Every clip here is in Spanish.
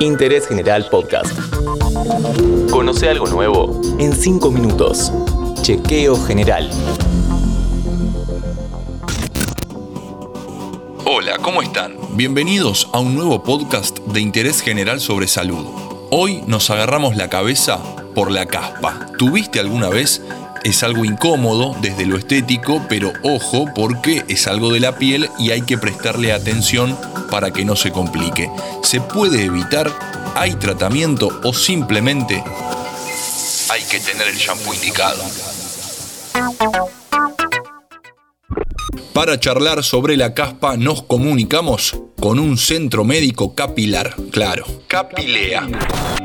Interés General Podcast. Conoce algo nuevo en 5 minutos. Chequeo General. Hola, ¿cómo están? Bienvenidos a un nuevo podcast de interés general sobre salud. Hoy nos agarramos la cabeza por la caspa. ¿Tuviste alguna vez es algo incómodo desde lo estético, pero ojo porque es algo de la piel y hay que prestarle atención para que no se complique. ¿Se puede evitar? ¿Hay tratamiento o simplemente hay que tener el shampoo indicado? Para charlar sobre la caspa nos comunicamos con un centro médico capilar, claro, Capilea.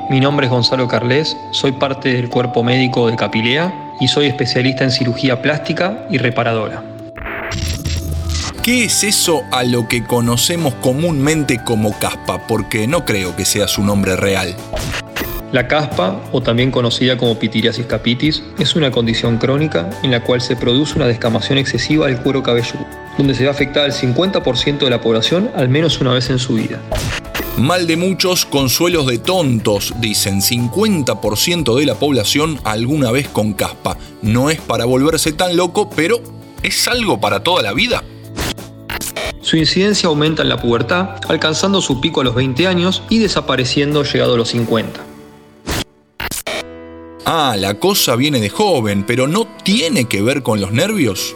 Mi nombre es Gonzalo Carles, soy parte del cuerpo médico de Capilea y soy especialista en cirugía plástica y reparadora. ¿Qué es eso a lo que conocemos comúnmente como caspa? Porque no creo que sea su nombre real. La caspa, o también conocida como pitiriasis capitis, es una condición crónica en la cual se produce una descamación excesiva del cuero cabelludo, donde se va a afectar al 50% de la población al menos una vez en su vida. Mal de muchos, consuelos de tontos, dicen 50% de la población alguna vez con caspa. No es para volverse tan loco, pero ¿es algo para toda la vida? Su incidencia aumenta en la pubertad, alcanzando su pico a los 20 años y desapareciendo llegado a los 50. Ah, la cosa viene de joven, pero ¿no tiene que ver con los nervios?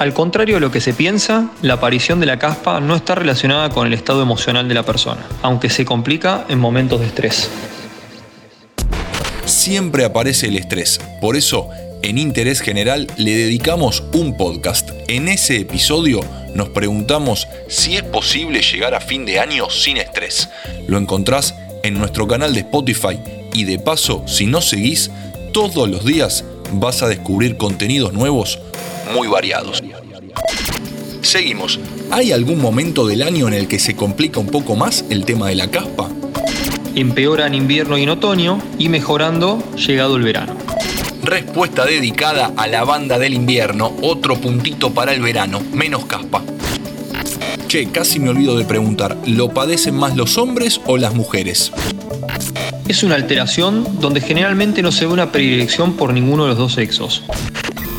Al contrario de lo que se piensa, la aparición de la caspa no está relacionada con el estado emocional de la persona, aunque se complica en momentos de estrés. Siempre aparece el estrés, por eso en Interés General le dedicamos un podcast. En ese episodio nos preguntamos si es posible llegar a fin de año sin estrés. Lo encontrás en nuestro canal de Spotify y de paso, si no seguís, todos los días vas a descubrir contenidos nuevos muy variados. Seguimos. ¿Hay algún momento del año en el que se complica un poco más el tema de la caspa? Empeora en invierno y en otoño y mejorando llegado el verano. Respuesta dedicada a la banda del invierno, otro puntito para el verano, menos caspa. Che, casi me olvido de preguntar, ¿lo padecen más los hombres o las mujeres? Es una alteración donde generalmente no se ve una predilección por ninguno de los dos sexos.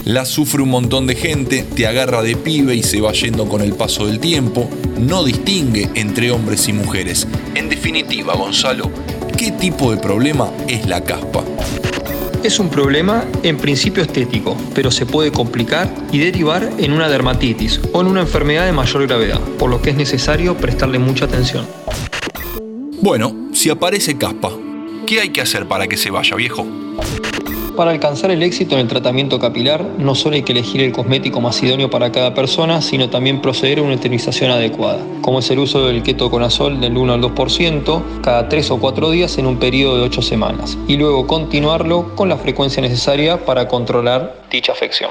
La sufre un montón de gente, te agarra de pibe y se va yendo con el paso del tiempo, no distingue entre hombres y mujeres. En definitiva, Gonzalo, ¿qué tipo de problema es la caspa? Es un problema en principio estético, pero se puede complicar y derivar en una dermatitis o en una enfermedad de mayor gravedad, por lo que es necesario prestarle mucha atención. Bueno, si aparece caspa, ¿qué hay que hacer para que se vaya, viejo? Para alcanzar el éxito en el tratamiento capilar, no solo hay que elegir el cosmético más idóneo para cada persona, sino también proceder a una esterilización adecuada, como es el uso del ketoconazol del 1 al 2% cada 3 o 4 días en un periodo de 8 semanas, y luego continuarlo con la frecuencia necesaria para controlar dicha afección.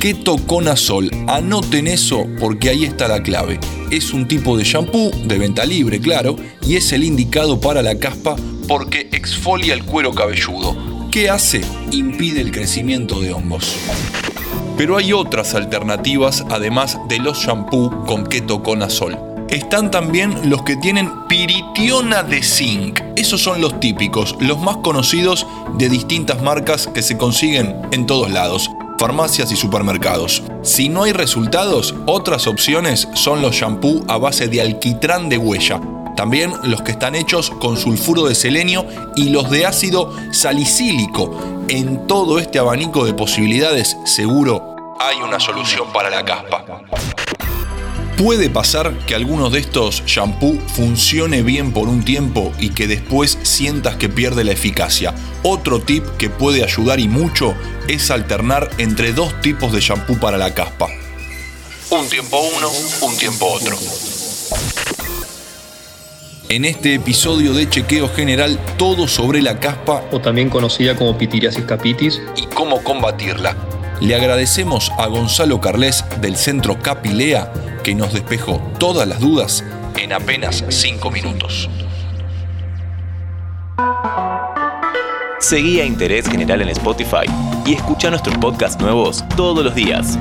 Ketoconazol, anoten eso porque ahí está la clave. Es un tipo de shampoo de venta libre, claro, y es el indicado para la caspa porque exfolia el cuero cabelludo ¿Qué hace? Impide el crecimiento de hongos. Pero hay otras alternativas además de los shampoo con ketoconazol. Están también los que tienen piritiona de zinc. Esos son los típicos, los más conocidos de distintas marcas que se consiguen en todos lados, farmacias y supermercados. Si no hay resultados, otras opciones son los shampoo a base de alquitrán de huella, también los que están hechos con sulfuro de selenio y los de ácido salicílico. En todo este abanico de posibilidades, seguro hay una solución para la caspa. Puede pasar que alguno de estos shampoo funcione bien por un tiempo y que después sientas que pierde la eficacia. Otro tip que puede ayudar y mucho es alternar entre dos tipos de shampoo para la caspa. Un tiempo uno, un tiempo otro. En este episodio de Chequeo General, todo sobre la caspa, o también conocida como pitiriasis capitis, y cómo combatirla. Le agradecemos a Gonzalo Carles del Centro Capilea que nos despejó todas las dudas en apenas 5 minutos. Seguí a Interés General en Spotify y escucha nuestros podcasts nuevos todos los días.